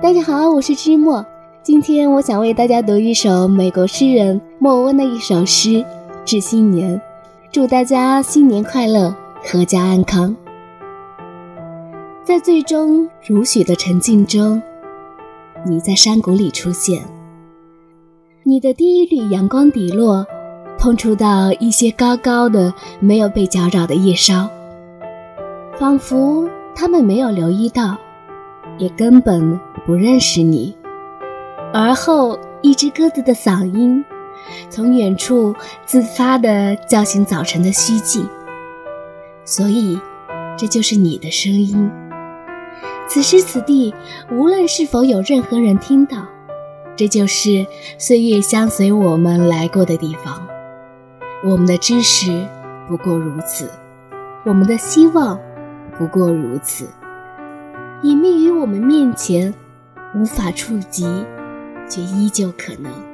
大家好，我是芝墨。今天我想为大家读一首美国诗人莫温的一首诗《致新年》，祝大家新年快乐，阖家安康。在最终如许的沉静中，你在山谷里出现，你的第一缕阳光底落，碰触到一些高高的、没有被搅扰的叶梢，仿佛他们没有留意到。也根本不认识你。而后，一只鸽子的嗓音从远处自发地叫醒早晨的虚寂。所以，这就是你的声音。此时此地，无论是否有任何人听到，这就是岁月相随我们来过的地方。我们的知识不过如此，我们的希望不过如此。隐秘于我们面前，无法触及，却依旧可能。